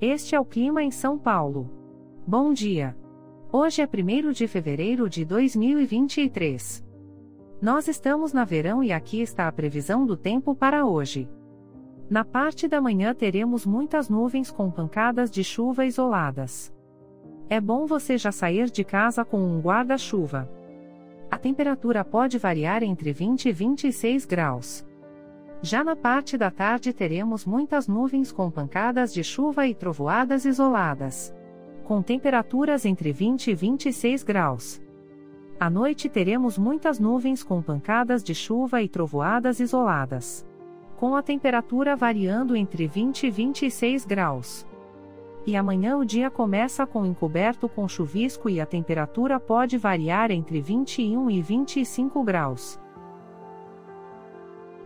Este é o clima em São Paulo. Bom dia. Hoje é 1 de fevereiro de 2023. Nós estamos na verão e aqui está a previsão do tempo para hoje. Na parte da manhã teremos muitas nuvens com pancadas de chuva isoladas. É bom você já sair de casa com um guarda-chuva. A temperatura pode variar entre 20 e 26 graus. Já na parte da tarde teremos muitas nuvens com pancadas de chuva e trovoadas isoladas. Com temperaturas entre 20 e 26 graus. À noite teremos muitas nuvens com pancadas de chuva e trovoadas isoladas. Com a temperatura variando entre 20 e 26 graus. E amanhã o dia começa com encoberto com chuvisco e a temperatura pode variar entre 21 e 25 graus.